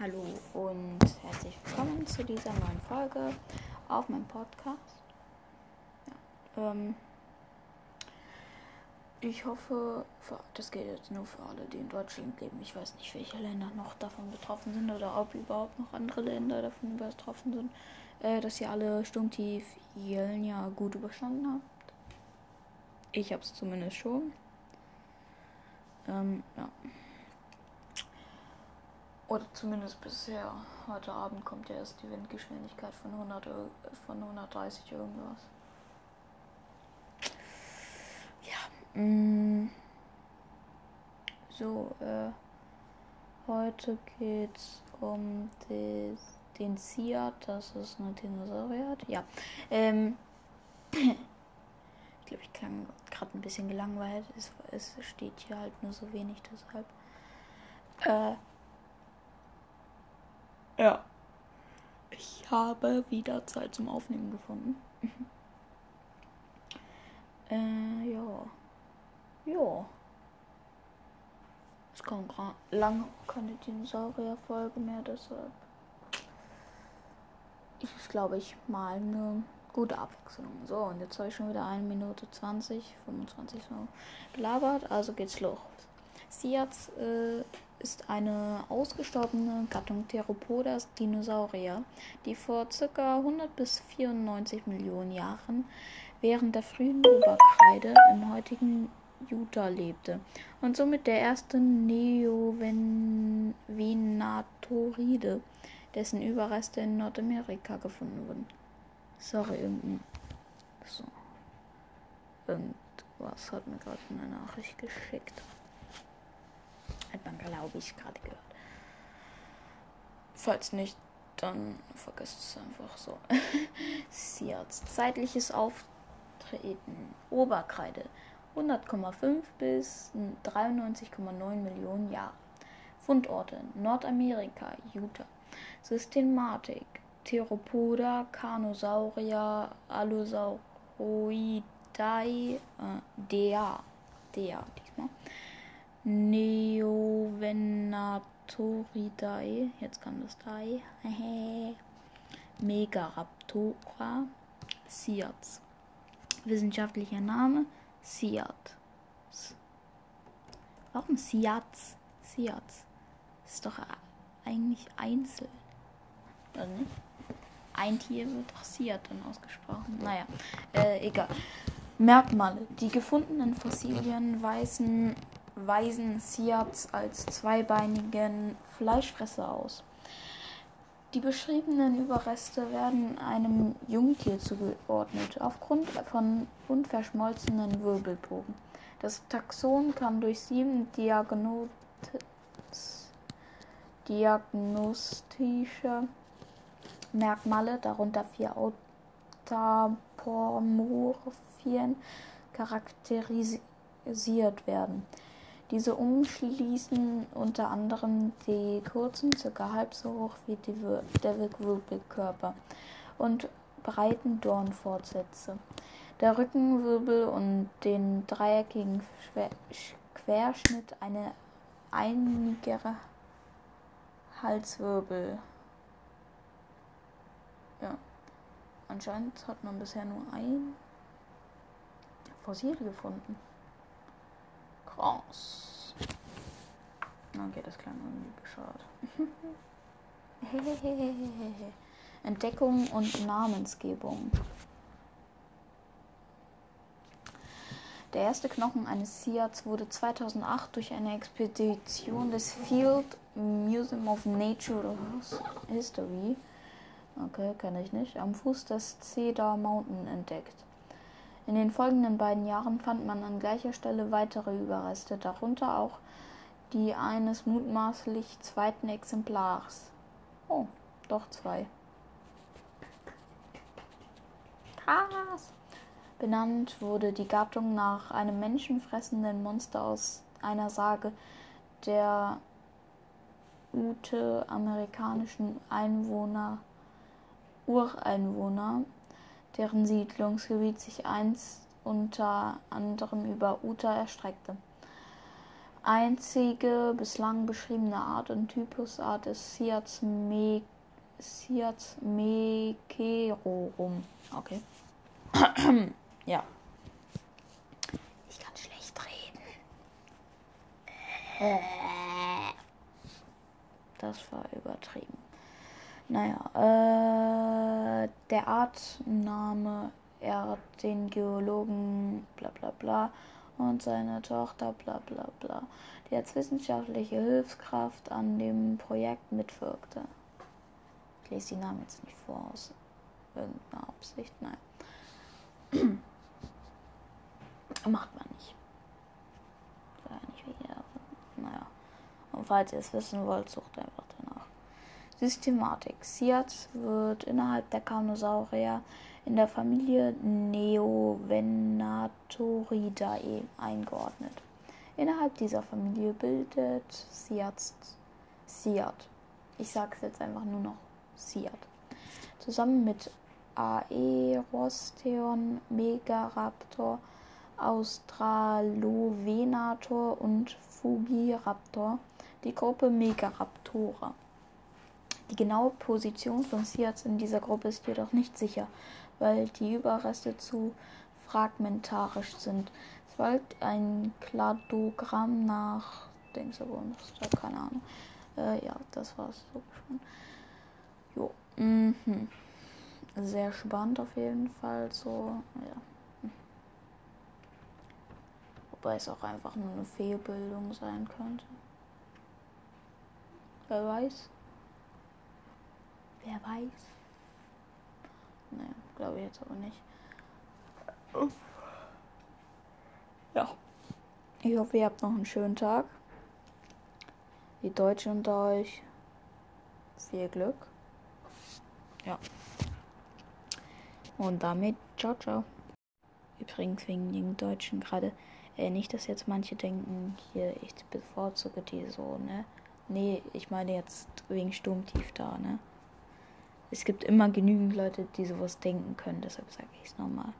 Hallo und herzlich willkommen zu dieser neuen Folge auf meinem Podcast. Ja, ähm, ich hoffe, das gilt jetzt nur für alle, die in Deutschland leben. Ich weiß nicht, welche Länder noch davon betroffen sind oder ob überhaupt noch andere Länder davon betroffen sind, äh, dass ihr alle Sturmtief Jelnia gut überstanden habt. Ich habe es zumindest schon. Ähm, ja. Oder zumindest bisher. Heute Abend kommt ja erst die Windgeschwindigkeit von 100, von 130 irgendwas. Ja. Mm. So, äh, heute geht's um des, den Siat, das ist eine Dinosaurier. Ja. Ähm. Ich glaube, ich klang gerade ein bisschen gelangweilt. Es, es steht hier halt nur so wenig, deshalb. Äh. Ja. Ich habe wieder Zeit zum Aufnehmen gefunden. äh, ja. Ja. Es kommt lange keine Dinosaurier-Folge mehr, deshalb ist glaube ich, mal eine gute Abwechslung. So, und jetzt habe ich schon wieder 1 Minute 20, 25 so gelabert, also geht's los. Siaz äh, ist eine ausgestorbene Gattung Theropodas Dinosaurier, die vor ca. 100 bis 94 Millionen Jahren während der frühen Oberkreide im heutigen Utah lebte und somit der erste Neovenatoride, dessen Überreste in Nordamerika gefunden wurden. Sorry, irgendein. So. Irgendwas hat mir gerade eine Nachricht geschickt. Hat man, glaube ich, gerade gehört. Falls nicht, dann vergesst es einfach so. Siats zeitliches Auftreten. Oberkreide 100,5 bis 93,9 Millionen Jahre. Fundorte Nordamerika, Utah. Systematik Theropoda, Carnosaurier, Allosauroidei, äh, Dea, Dea diesmal. Neovenatoridae, jetzt kam das Dei, Megaraptora, Siats. Wissenschaftlicher Name, Siat. Warum Siats? Siats. Ist doch eigentlich einzeln. Oder nicht? Ein Tier wird doch Siat dann ausgesprochen. Naja, äh, egal. Merkmale. Die gefundenen Fossilien weisen, weisen Siats als zweibeinigen Fleischfresser aus. Die beschriebenen Überreste werden einem Jungtier zugeordnet, aufgrund von unverschmolzenen Wirbelbogen. Das Taxon kann durch sieben Diagno diagnostische Merkmale, darunter vier Autapomorphien, charakterisiert werden. Diese umschließen unter anderem die kurzen, ca. halb so hoch wie die, der Wirbelkörper und breiten Dornfortsätze. Der Rückenwirbel und den dreieckigen Querschnitt eine einigere Halswirbel. Ja. Anscheinend hat man bisher nur ein Fossil gefunden. Krass. Okay, das klang irgendwie bescheuert. Entdeckung und Namensgebung. Der erste Knochen eines Siats wurde 2008 durch eine Expedition des Field Museum of Natural History Okay, kenne ich nicht. Am Fuß des Cedar Mountain entdeckt. In den folgenden beiden Jahren fand man an gleicher Stelle weitere Überreste, darunter auch die eines mutmaßlich zweiten Exemplars. Oh, doch zwei. Krass. Benannt wurde die Gattung nach einem menschenfressenden Monster aus einer Sage der Ute amerikanischen Einwohner Ureinwohner, deren Siedlungsgebiet sich einst unter anderem über Utah erstreckte. Einzige bislang beschriebene Art und Typusart ist Siats me Siats mekerorum. Okay. ja. Ich kann schlecht reden. Das war übertrieben. Naja, äh, der Artname ehrt den Geologen bla bla bla und seine Tochter bla bla bla, die als wissenschaftliche Hilfskraft an dem Projekt mitwirkte. Ich lese die Namen jetzt nicht vor aus irgendeiner Absicht, nein. Macht man nicht. Naja. Und falls ihr es wissen wollt, sucht einfach. Systematik. Siat wird innerhalb der Carnosaurier in der Familie Neovenatoridae eingeordnet. Innerhalb dieser Familie bildet Siat, Siat. Ich sage es jetzt einfach nur noch Siat. Zusammen mit Aerosteon, Megaraptor, Australovenator und Fugiraptor die Gruppe Megaraptora. Die genaue Position von Siats in dieser Gruppe ist jedoch nicht sicher weil die Überreste zu fragmentarisch sind. Es folgt ein Kladogramm nach Dingsabon, keine Ahnung. Äh, ja, das war's so schon. Jo. Mhm. Sehr spannend auf jeden Fall. So, ja. Wobei es auch einfach nur eine Fehlbildung sein könnte. Wer weiß? Wer weiß? Naja. Glaube ich jetzt aber nicht. Ja. Ich hoffe, ihr habt noch einen schönen Tag. Die Deutschen unter euch. Viel Glück. Ja. Und damit, ciao, ciao. Übrigens wegen den Deutschen gerade. Äh, nicht, dass jetzt manche denken, hier, ich bevorzuge die so, ne? Nee, ich meine jetzt wegen Sturmtief da, ne? Es gibt immer genügend Leute, die sowas denken können. Deshalb sage ich es nochmal.